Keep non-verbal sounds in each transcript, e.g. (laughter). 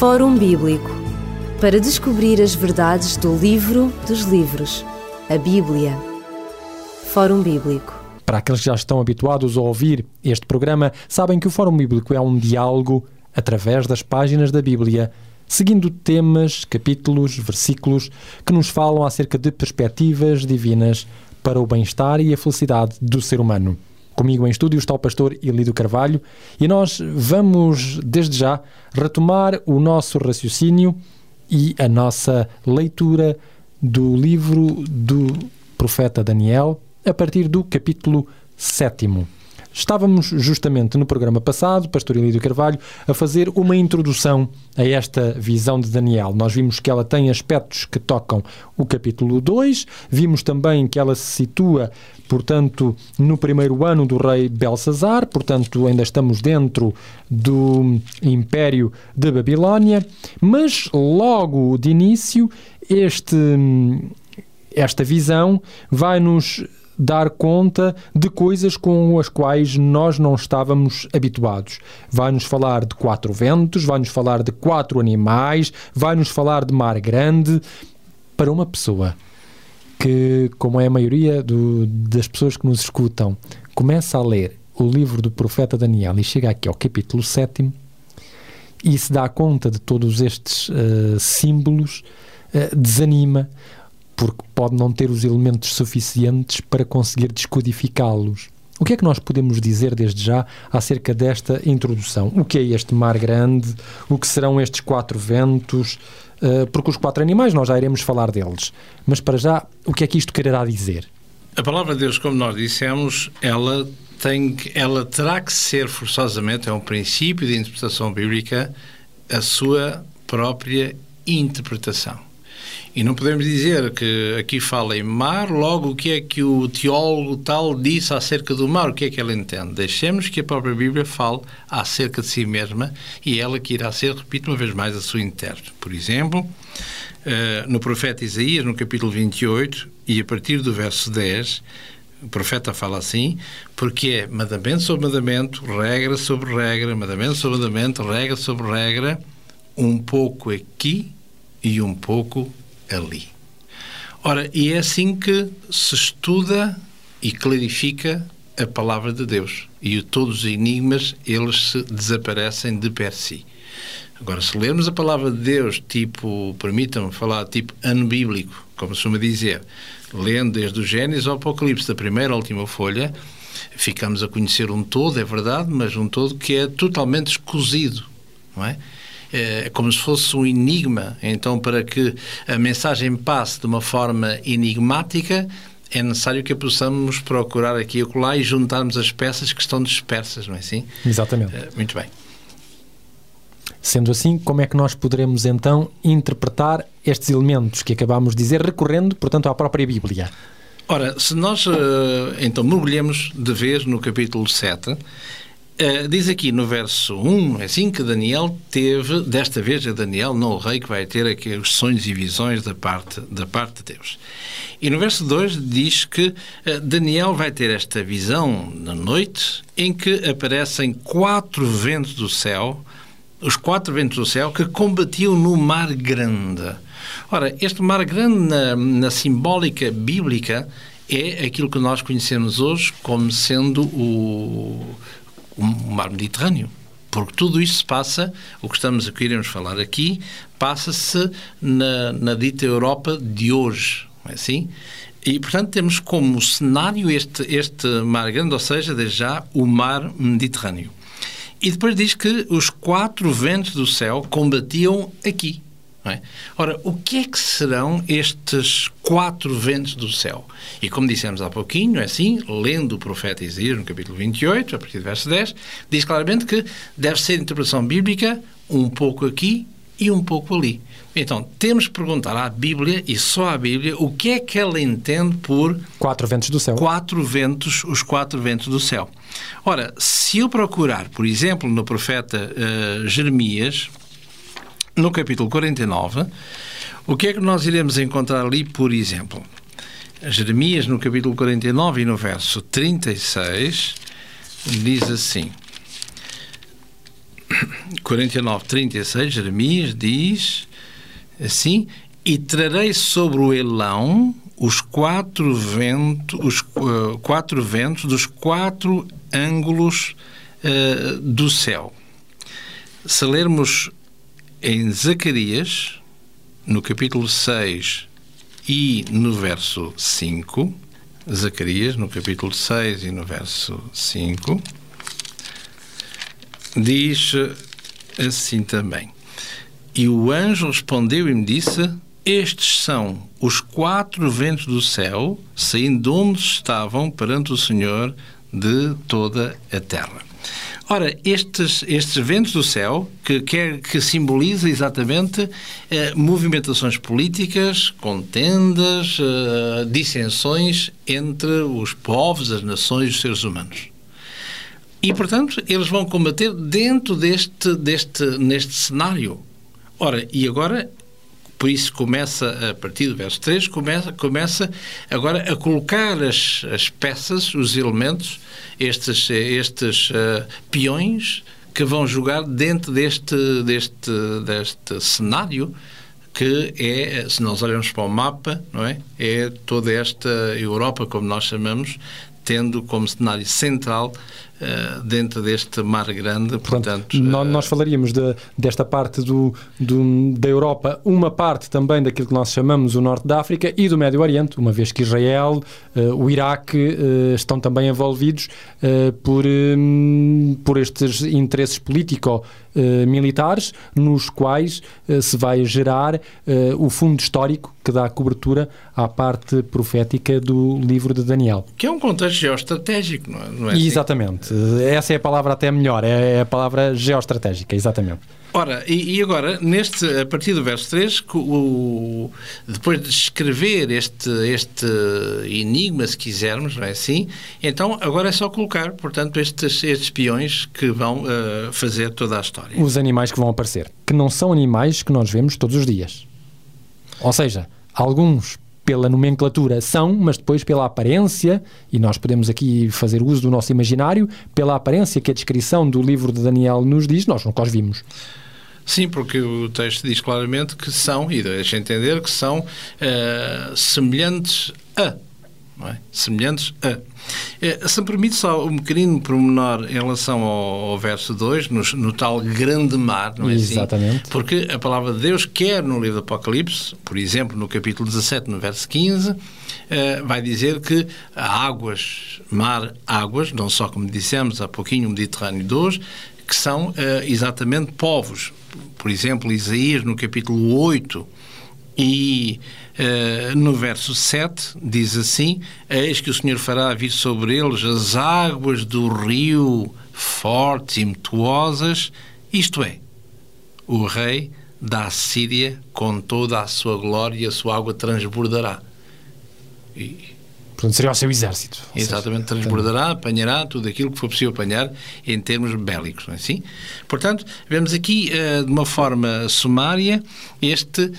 Fórum Bíblico para descobrir as verdades do livro dos livros, a Bíblia. Fórum Bíblico. Para aqueles que já estão habituados a ouvir este programa, sabem que o Fórum Bíblico é um diálogo através das páginas da Bíblia, seguindo temas, capítulos, versículos que nos falam acerca de perspectivas divinas para o bem-estar e a felicidade do ser humano. Comigo em estúdio está o pastor Elido Carvalho e nós vamos, desde já, retomar o nosso raciocínio e a nossa leitura do livro do profeta Daniel a partir do capítulo 7. Estávamos justamente no programa passado, Pastor Elídio Carvalho, a fazer uma introdução a esta visão de Daniel. Nós vimos que ela tem aspectos que tocam o capítulo 2, vimos também que ela se situa, portanto, no primeiro ano do rei Belsazar, portanto, ainda estamos dentro do Império de Babilónia, mas logo de início este esta visão vai-nos dar conta de coisas com as quais nós não estávamos habituados. Vai-nos falar de quatro ventos, vai-nos falar de quatro animais, vai-nos falar de mar grande. Para uma pessoa que, como é a maioria do, das pessoas que nos escutam, começa a ler o livro do profeta Daniel e chega aqui ao capítulo 7 e se dá conta de todos estes uh, símbolos, uh, desanima, porque pode não ter os elementos suficientes para conseguir descodificá-los. O que é que nós podemos dizer desde já acerca desta introdução? O que é este mar grande? O que serão estes quatro ventos? Uh, porque os quatro animais nós já iremos falar deles. Mas para já, o que é que isto quererá dizer? A palavra de Deus, como nós dissemos, ela tem ela terá que ser forçosamente, é um princípio de interpretação bíblica, a sua própria interpretação. E não podemos dizer que aqui fala em mar, logo o que é que o teólogo tal disse acerca do mar, o que é que ele entende. Deixemos que a própria Bíblia fale acerca de si mesma e ela que irá ser, repito uma vez mais, a sua intérprete. Por exemplo, eh, no profeta Isaías, no capítulo 28, e a partir do verso 10, o profeta fala assim, porque é mandamento sobre mandamento, regra sobre regra, mandamento sobre mandamento, regra sobre regra, um pouco aqui e um pouco ali. Ora, e é assim que se estuda e clarifica a palavra de Deus. E todos os enigmas, eles se desaparecem de per si. Agora, se lermos a palavra de Deus, tipo, permitam-me falar, tipo ano bíblico, como se costuma dizer, lendo desde o Gênesis ao Apocalipse, da primeira à última folha, ficamos a conhecer um todo, é verdade, mas um todo que é totalmente escosido, não é? É como se fosse um enigma. Então, para que a mensagem passe de uma forma enigmática, é necessário que a possamos procurar aqui e acolá e juntarmos as peças que estão dispersas, não é assim? Exatamente. Eh, muito bem. Sendo assim, como é que nós poderemos então interpretar estes elementos que acabámos de dizer, recorrendo, portanto, à própria Bíblia? Ora, se nós eh, então mergulhamos de vez no capítulo 7, Uh, diz aqui no verso 1, é assim que Daniel teve, desta vez é Daniel, não o rei, que vai ter aqui os sonhos e visões da parte, da parte de Deus. E no verso 2 diz que uh, Daniel vai ter esta visão na noite em que aparecem quatro ventos do céu, os quatro ventos do céu que combatiam no mar grande. Ora, este mar grande na, na simbólica bíblica é aquilo que nós conhecemos hoje como sendo o o mar Mediterrâneo. Porque tudo isto se passa, o que estamos a queremos falar aqui, passa-se na, na dita Europa de hoje, não é assim? E, portanto, temos como cenário este, este mar grande, ou seja, desde já, o mar Mediterrâneo. E depois diz que os quatro ventos do céu combatiam aqui. É? Ora, o que é que serão estes quatro ventos do céu? E como dissemos há pouquinho, é assim, lendo o profeta Isaías no capítulo 28, a partir do verso 10, diz claramente que deve ser interpretação bíblica um pouco aqui e um pouco ali. Então, temos que perguntar à Bíblia, e só à Bíblia, o que é que ela entende por... Quatro ventos do céu. Quatro ventos, os quatro ventos do céu. Ora, se eu procurar, por exemplo, no profeta uh, Jeremias, no capítulo 49, o que é que nós iremos encontrar ali, por exemplo? Jeremias, no capítulo 49 e no verso 36, diz assim: (coughs) 49, 36, Jeremias diz assim: E trarei sobre o elão os quatro ventos, os uh, quatro ventos dos quatro ângulos uh, do céu. Se lermos em Zacarias, no capítulo 6 e no verso 5, Zacarias, no capítulo 6 e no verso 5, diz assim também: E o anjo respondeu e me disse: Estes são os quatro ventos do céu, saindo de onde estavam perante o Senhor de toda a terra. Ora, estes, estes ventos do céu, que, quer, que simboliza exatamente eh, movimentações políticas, contendas, eh, dissensões entre os povos, as nações os seres humanos. E, portanto, eles vão combater dentro deste, deste neste cenário. Ora, e agora, por isso começa, a partir do verso 3, começa, começa agora a colocar as, as peças, os elementos, estes, estes uh, peões que vão jogar dentro deste, deste, deste cenário que é, se nós olharmos para o mapa, não é? É toda esta Europa, como nós chamamos, tendo como cenário central dentro deste mar grande. Portanto, portanto uh, nós falaríamos de, desta parte do, do, da Europa, uma parte também daquilo que nós chamamos o Norte da África e do Médio Oriente, uma vez que Israel, uh, o Iraque estão também envolvidos por, um, por estes interesses político-militares, nos quais se vai gerar o fundo histórico que dá cobertura à parte profética do livro de Daniel. Que é um contexto geoestratégico, não é? Não é assim? Exatamente. Essa é a palavra até melhor, é a palavra geoestratégica, exatamente. Ora, e, e, agora, neste, a partir do verso 3, o, depois de escrever este, este enigma, se quisermos, não é assim? Então, agora é só colocar, portanto, estes, estes peões que vão uh, fazer toda a história. Os animais que vão aparecer, que não são animais que nós vemos todos os dias. Ou seja, alguns pela nomenclatura são, mas depois pela aparência, e nós podemos aqui fazer uso do nosso imaginário, pela aparência que a descrição do livro de Daniel nos diz, nós nunca os vimos. Sim, porque o texto diz claramente que são, e deixa entender que são uh, semelhantes a é? semelhantes a. É, se me permite só um pequenino pormenor em relação ao, ao verso 2, no, no, tal grande mar, não é assim? Exatamente. Assim? Porque a palavra de Deus, quer no livro do Apocalipse, por exemplo, no capítulo 17, no verso 15, eh, vai dizer que águas, mar, águas, não só como dissemos há pouquinho, o Mediterrâneo 2, que são eh, exatamente povos. Por exemplo, Isaías, no capítulo 8, e uh, no verso 7 diz assim: Eis que o Senhor fará vir sobre eles as águas do rio fortes e impetuosas, isto é, o rei da Assíria com toda a sua glória, a sua água transbordará. E Portanto, seria o seu exército. Exatamente, seja, transbordará, apanhará tudo aquilo que for possível apanhar em termos bélicos, não é assim? Portanto, vemos aqui, uh, de uma forma sumária, este, uh,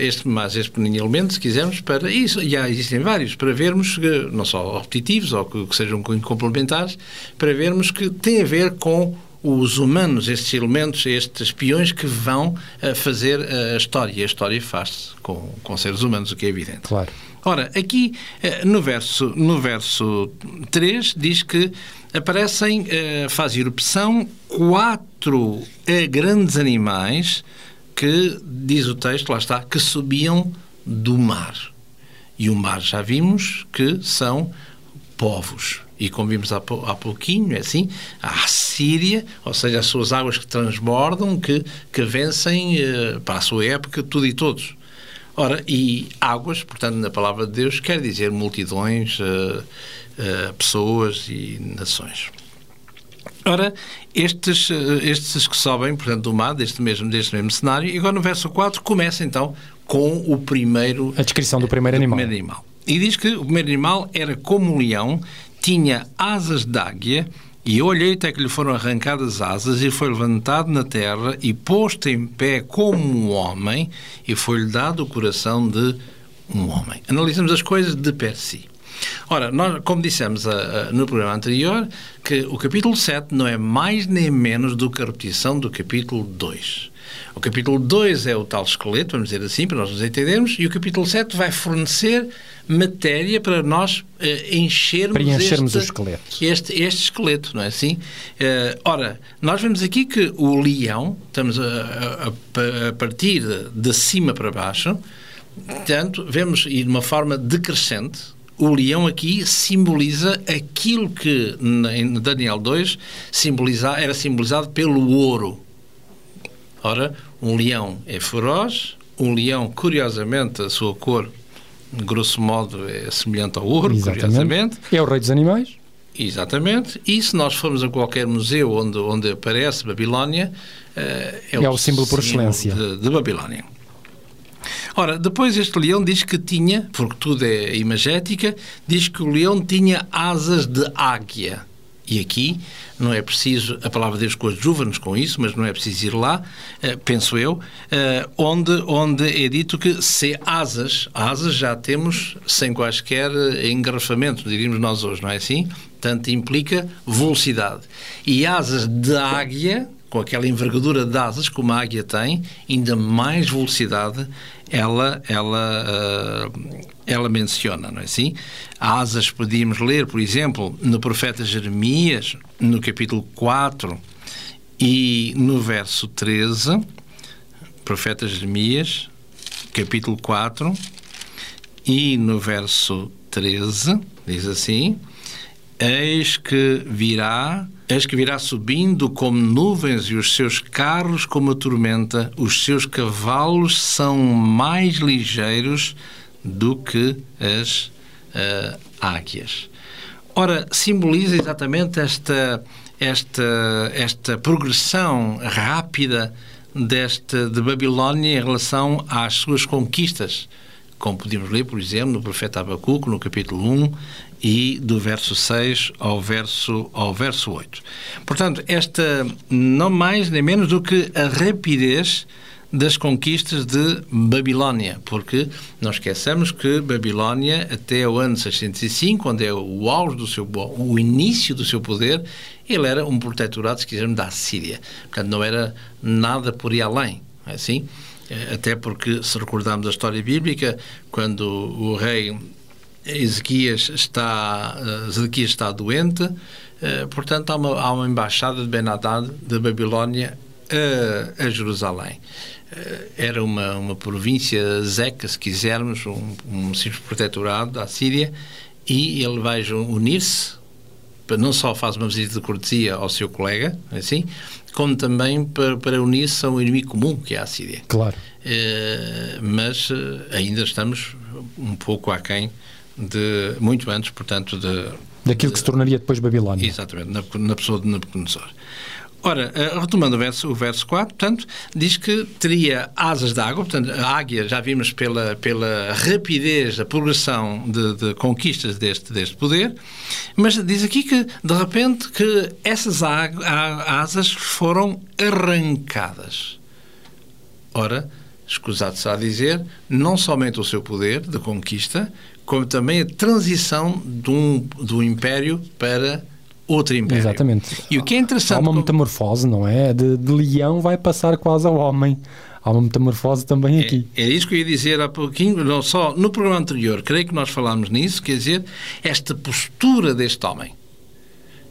este, mais este elemento, se quisermos, para isso, já existem vários, para vermos, que, não só repetitivos ou que, que sejam complementares, para vermos que tem a ver com os humanos, estes elementos, estes espiões que vão uh, fazer a história. E a história faz-se com, com seres humanos, o que é evidente. Claro. Ora, aqui eh, no verso, no verso 3 diz que aparecem, eh, faz erupção, quatro eh, grandes animais que, diz o texto, lá está, que subiam do mar. E o mar já vimos que são povos. E como vimos há, há pouquinho, é assim, a Síria, ou seja, as suas águas que transbordam, que, que vencem, para a sua época, tudo e todos. Ora, e águas, portanto, na palavra de Deus, quer dizer multidões, uh, uh, pessoas e nações. Ora, estes, uh, estes que sobem, portanto, do mar, deste mesmo, deste mesmo cenário, e agora no verso 4 começa então com o primeiro. A descrição do primeiro animal. Primeiro animal. E diz que o primeiro animal era como um leão, tinha asas de águia e olhei até que lhe foram arrancadas asas e foi levantado na terra e posto em pé como um homem e foi-lhe dado o coração de um homem. Analisamos as coisas de per si. Ora, nós, como dissemos a, a, no programa anterior, que o capítulo 7 não é mais nem menos do que a repetição do capítulo 2. O capítulo 2 é o tal esqueleto, vamos dizer assim, para nós nos entendermos, e o capítulo 7 vai fornecer matéria para nós uh, enchermos, Preenchermos este, o esqueleto. Este, este esqueleto, não é assim? Uh, ora, nós vemos aqui que o leão, estamos a, a, a partir de, de cima para baixo, portanto, vemos, e de uma forma decrescente, o leão aqui simboliza aquilo que em Daniel 2 simboliza, era simbolizado pelo ouro. Ora, um leão é feroz, um leão, curiosamente, a sua cor, grosso modo, é semelhante ao ouro, Exatamente. curiosamente. É o rei dos animais. Exatamente. E se nós formos a qualquer museu onde, onde aparece Babilónia, eh, é, É o símbolo por excelência. De, de Babilónia. Ora, depois este leão diz que tinha, porque tudo é imagética, diz que o leão tinha asas de águia. E aqui não é preciso, a palavra de Deus coadjuva-nos com isso, mas não é preciso ir lá, eh, penso eu, eh, onde, onde é dito que se asas, asas já temos sem quaisquer engarrafamento, diríamos nós hoje, não é assim? Portanto, implica velocidade. E asas de águia, com aquela envergadura de asas como a águia tem, ainda mais velocidade ela, ela, uh, ela menciona, não é assim? Asas podíamos ler, por exemplo, no profeta Jeremias, no capítulo 4 e no verso 13, profeta Jeremias, capítulo 4 e no verso 13, diz assim: Eis que virá Eis que virá subindo como nuvens e os seus carros como a tormenta, os seus cavalos são mais ligeiros do que as uh, águias. Ora, simboliza exatamente esta, esta, esta progressão rápida desta, de Babilónia em relação às suas conquistas, como podemos ler, por exemplo, no profeta Abacuco, no capítulo 1, e do verso 6 ao verso, ao verso 8. Portanto, esta não mais nem menos do que a rapidez das conquistas de Babilónia, porque não esqueçamos que Babilónia, até o ano 605, onde é o auge do seu, o início do seu poder, ele era um protetorado, se quisermos, da Síria. Portanto, não era nada por ir além, é assim? Até porque, se recordarmos a história bíblica, quando o rei Ezequias está, Ezequias está doente, portanto há uma, há uma embaixada de Ben-Hadad de Babilónia a, a, Jerusalém. Era uma, uma província zeca, se quisermos, um, um simples protetorado da Síria, e ele vai unir-se, não só faz uma visita de cortesia ao seu colega, assim, como também para, para unir-se a um inimigo comum, que é a Síria. Claro. mas ainda estamos um pouco aquém de muito antes, portanto, de, daquilo de, que se tornaria depois Babilónia. Exatamente, na, na pessoa de Nabucodonosor. Ora, retomando o verso, o verso 4, portanto, diz que teria asas de água, portanto, a águia, já vimos pela, pela rapidez da progressão de, de, conquistas deste, deste poder, mas diz aqui que, de repente, que essas asas foram arrancadas. Ora, escusado-se a dizer, não somente o seu poder de conquista, como também a transição de um, do império para outro império. Exatamente. E o que é interessante... Há uma metamorfose, não é? De, de leão vai passar quase ao homem. Há uma metamorfose também aqui. É, é, isso que eu ia dizer há pouquinho, não só no programa anterior, creio que nós falámos nisso, quer dizer, esta postura deste homem.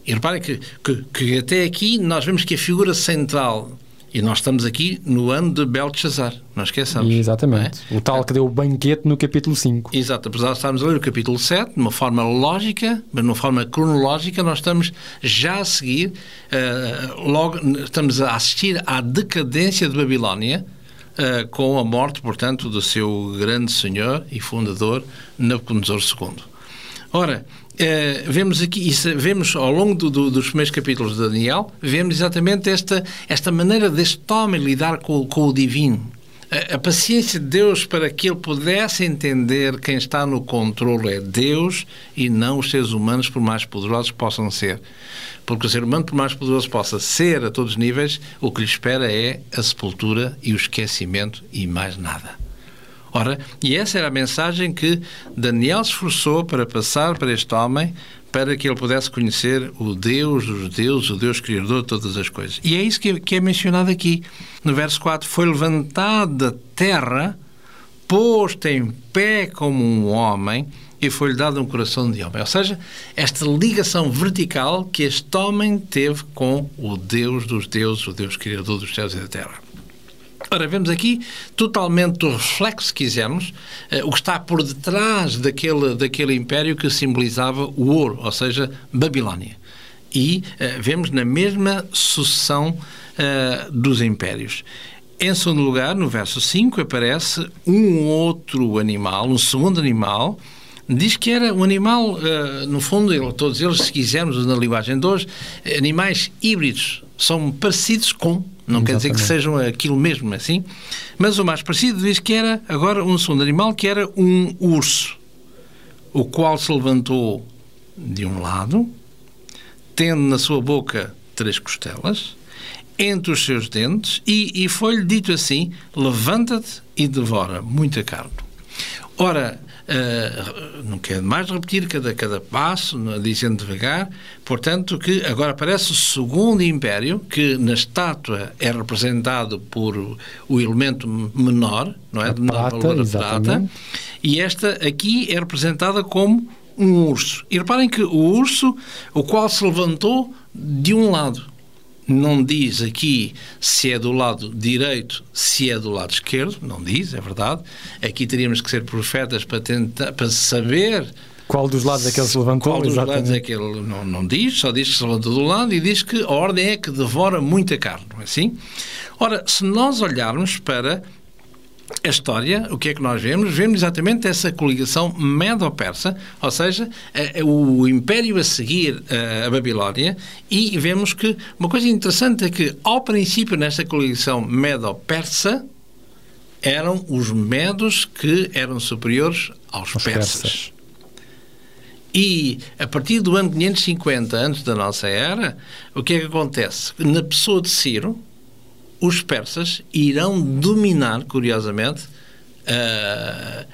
E reparem que, que, que até aqui nós vemos que a figura central e nós estamos aqui no ano de Belshazzar, não esqueçamos. Exatamente. É? O tal que deu o banquete no capítulo 5. Exato. Apesar de estarmos a ler o capítulo 7, de uma forma lógica, mas de uma forma cronológica, nós estamos já a seguir, uh, logo, estamos a assistir à decadência de Babilónia, uh, com a morte, portanto, do seu grande senhor e fundador, Nabucodonosor II. Ora, Uh, vemos aqui, isso, vemos ao longo do, do, dos primeiros capítulos de Daniel, vemos exatamente esta, esta maneira deste homem lidar com, com o divino. A, a, paciência de Deus para que ele pudesse entender quem está no controle é Deus e não os seres humanos, por mais poderosos que possam ser. Porque o ser humano, por mais poderoso possa ser a todos os níveis, o que lhe espera é a sepultura e o esquecimento e mais nada. Ora, e essa era a mensagem que Daniel esforçou para passar para este homem, para que ele pudesse conhecer o Deus dos deuses, o Deus Criador de todas as coisas. E é isso que é, que é mencionado aqui. No verso 4, foi levantado da terra, posto em pé como um homem, e foi-lhe dado um coração de homem. Ou seja, esta ligação vertical que este homem teve com o Deus dos deuses, o Deus Criador dos céus e da terra. Ora, vemos aqui totalmente o reflexo, se quisermos, uh, o que está por detrás daquele, daquele império que simbolizava o ouro, ou seja, Babilónia. E uh, vemos na mesma sucessão uh, dos impérios. Em segundo lugar, no verso 5, aparece um outro animal, um segundo animal, diz que era um animal, no fundo, todos eles, se quisermos, na linguagem de hoje, animais híbridos, são parecidos com não Exatamente. quer dizer que sejam aquilo mesmo assim. Mas o mais parecido diz que era agora um segundo animal, que era um urso, o qual se levantou de um lado, tendo na sua boca três costelas, entre os seus dentes, e, e foi-lhe dito assim: levanta-te e devora muita carne. Ora, Uh, não quero mais repetir cada, cada passo, dizendo devagar, portanto, que agora aparece o segundo império, que na estátua é representado por o elemento menor, não é? A de menor prata, valor, a prata, e esta aqui é representada como um urso. E reparem que o urso, o qual se levantou de um lado, não diz aqui se é do lado direito, se é do lado esquerdo, não diz, é verdade. Aqui teríamos que ser profetas para tentar para saber qual dos lados é que ele se levantou? Qual dos exatamente. lados é que ele não, não diz, só diz que se levantou do lado e diz que a ordem é que devora muita carne, não é assim? Ora, se nós olharmos para a história, o que é que nós vemos? Vemos exatamente essa coligação medo-persa, ou seja, o império a seguir a Babilónia, e vemos que uma coisa interessante é que, ao princípio, nesta coligação medo-persa, eram os medos que eram superiores aos persas. persas. E a partir do ano 550 antes da nossa era, o que é que acontece? Na pessoa de Ciro, os persas irão dominar, curiosamente, uh, uh,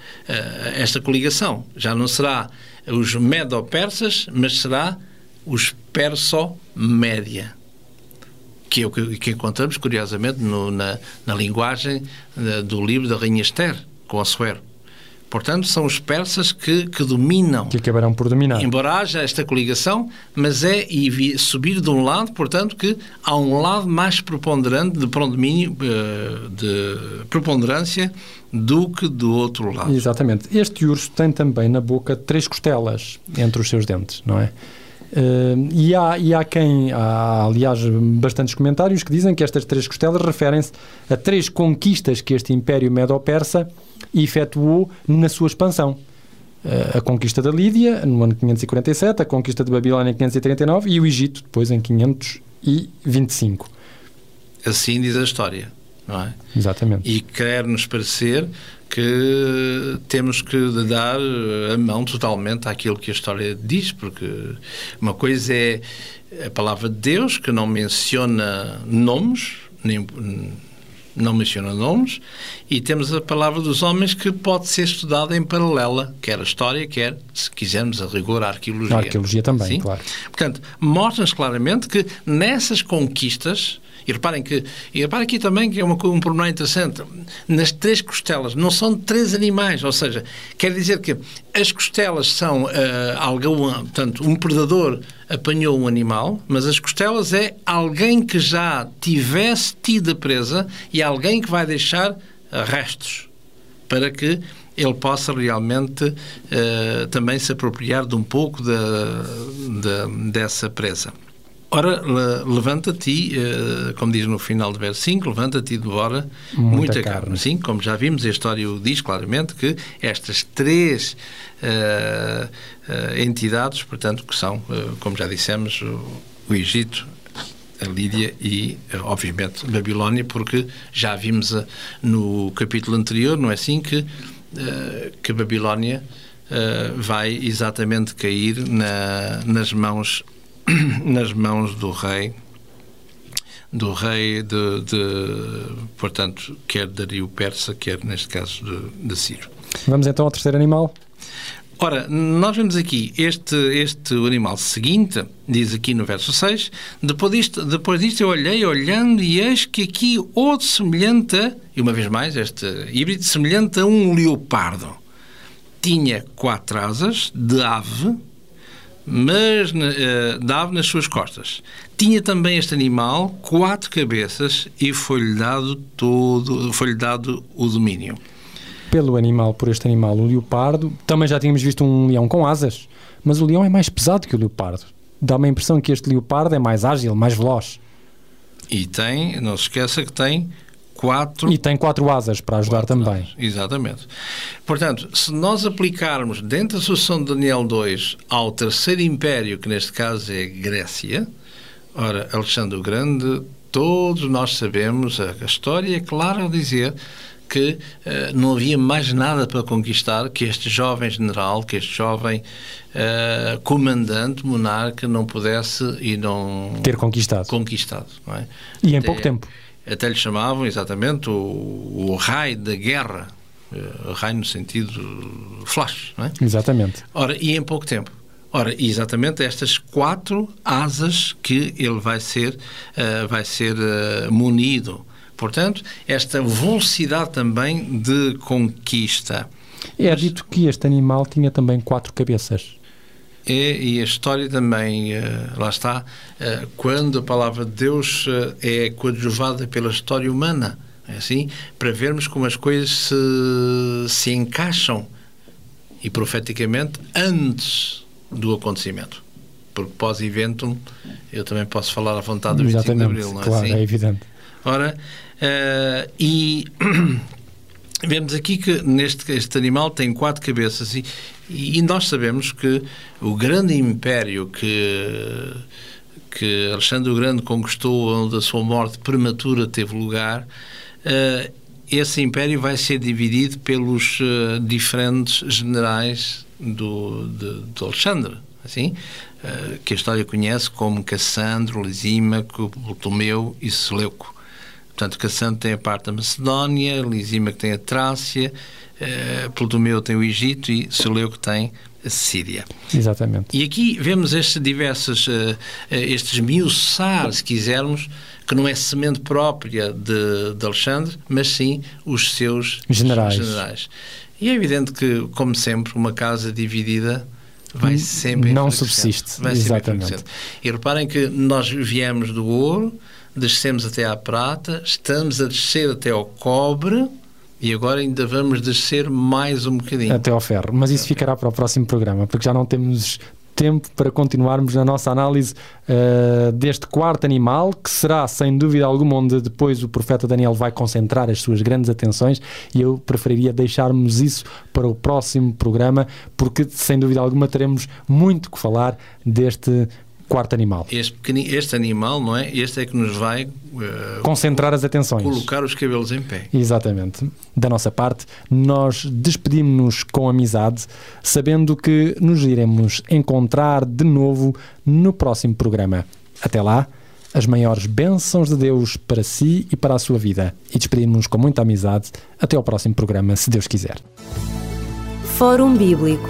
esta coligação. Já não será os medo-persas, mas será os perso-média. Que é o que, que encontramos, curiosamente, no, na, na linguagem uh, do livro da Rainha Esther, com Assuero. Portanto, são os persas que, que dominam. Que acabarão por dominar. Embora haja esta coligação, mas é subir de um lado, portanto, que há um lado mais preponderante de predomínio, eh, de preponderância do que do outro lado. Exatamente. Este urso tem também na boca três costelas entre os seus dentes, não é? Uh, e, há, e há quem, há aliás bastantes comentários que dizem que estas três costelas referem-se a três conquistas que este Império Medo-Persa efetuou na sua expansão. Uh, a conquista da Lídia, no ano 547, a conquista de Babilónia em 539 e o Egito, depois em 525. Assim diz a história, não é? Exatamente. E quer-nos parecer que temos que dar a mão totalmente àquilo que a história diz, porque uma coisa é a palavra de Deus, que não menciona nomes, nem, não menciona nomes, e temos a palavra dos homens que pode ser estudada em paralela, quer a história, quer, se quisermos, a rigor, a arqueologia. A arqueologia também, Sim? claro. Portanto, mostra-nos claramente que nessas conquistas e reparem que, e reparem aqui também que é uma, um pormenor interessante, nas três costelas não são três animais, ou seja, quer dizer que as costelas são uh, algum, portanto, um predador apanhou um animal, mas as costelas é alguém que já tivesse tido a presa e alguém que vai deixar restos para que ele possa realmente uh, também se apropriar de um pouco de, dessa presa. Ora, levanta-te, eh, como diz no final do verso 5, levanta-te e devora muita, muita carne. carne. Sim, como já vimos, a história diz claramente que estas três uh, uh, entidades, portanto, que são, uh, como já dissemos, o, o Egito, a Lídia e, obviamente, Babilónia, porque já vimos no capítulo anterior, não é assim, que, que a Babilónia vai exatamente cair na, nas mãos (clears throat) nas mãos do rei do rei de, de portanto, quer Dario Persa, quer neste caso de, de Ciro. Vamos então ao terceiro animal? Ora, nós vemos aqui este, este animal seguinte, diz aqui no verso 6, depois disto, depois disto eu olhei, olhando, e eis que aqui outro semelhante, a, e uma vez mais, este híbrido, semelhante a um leopardo. Tinha quatro asas de ave, mas uh, de ave nas suas costas. Tinha também este animal quatro cabeças e foi-lhe dado todo, foi-lhe dado o domínio pelo animal, por este animal, o leopardo. Também já tínhamos visto um leão com asas, mas o leão é mais pesado que o leopardo. Dá-me a impressão que este leopardo é mais ágil, mais veloz. E tem, não se esqueça que tem quatro... E tem quatro asas para ajudar também. Asas. Exatamente. Portanto, se nós aplicarmos dentro da sucessão de Daniel 2 ao terceiro império, que neste caso é Grécia, ora, Alexandre o Grande, todos nós sabemos, a história é clara a dizer que uh, não havia mais nada para conquistar que este jovem general, que este jovem uh, comandante, monarca, não pudesse e não... Ter conquistado. Conquistado, não é? E em pouco tempo. Até lhe chamavam, exatamente, o, o rei da guerra. Uh, rei no sentido flash, não é? Exatamente. Ora, e em pouco tempo. Ora, exatamente estas quatro asas que ele vai ser, uh, vai ser uh, munido. Portanto, esta velocidade também de conquista. É dito que este animal tinha também quatro cabeças. É, e a história também, uh, lá está, uh, quando a palavra de Deus uh, é coadjuvada pela história humana, é assim, para vermos como as coisas se, se encaixam e profeticamente antes do acontecimento. Porque pós-eventum eu também posso falar à vontade do 25 de Abril, não é claro, assim? é evidente. Ora, Uh, e vemos aqui que neste este animal tem quatro cabeças e, e nós sabemos que o grande império que que Alexandre o Grande conquistou onde a sua morte prematura teve lugar uh, esse império vai ser dividido pelos uh, diferentes generais do, de, de Alexandre assim? Que a história conhece como Cassandro, Lisímaco, Ptolomeu e Seleuco Portanto, Cassandro tem a parte da Macedónia, Lisima que tem a Trácia, uh, Ptolomeu tem o Egito e Seleuco tem a Síria. Exatamente. E aqui vemos estes diversos, uh, estes miuçar, se quisermos, que não é semente própria de, de Alexandre, mas sim os seus generais. generais. E é evidente que, como sempre, uma casa dividida vai sempre não subsiste. Vai Exatamente. E reparem que nós viemos do ouro, descemos até à prata, estamos a descer até ao cobre e agora ainda vamos descer mais um bocadinho. Até ao ferro. Mas isso ficará para o próximo programa, porque já não temos tempo para continuarmos na nossa análise uh, deste quarto animal, que será, sem dúvida alguma, onde depois o profeta Daniel vai concentrar as suas grandes atenções, e eu preferiria deixarmos isso para o próximo programa, porque sem dúvida alguma teremos muito que falar deste quarto animal. Este, este animal, não é? Este é que nos vai uh, concentrar as atenções. Colocar os cabelos em pé. Exatamente. Da nossa parte, nós despedimos-nos com amizade, sabendo que nos iremos encontrar de novo no próximo programa. Até lá, as maiores bênçãos de Deus para si e para a sua vida. E despedimos-nos com muita amizade. Até ao próximo programa, se Deus quiser. Fórum Bíblico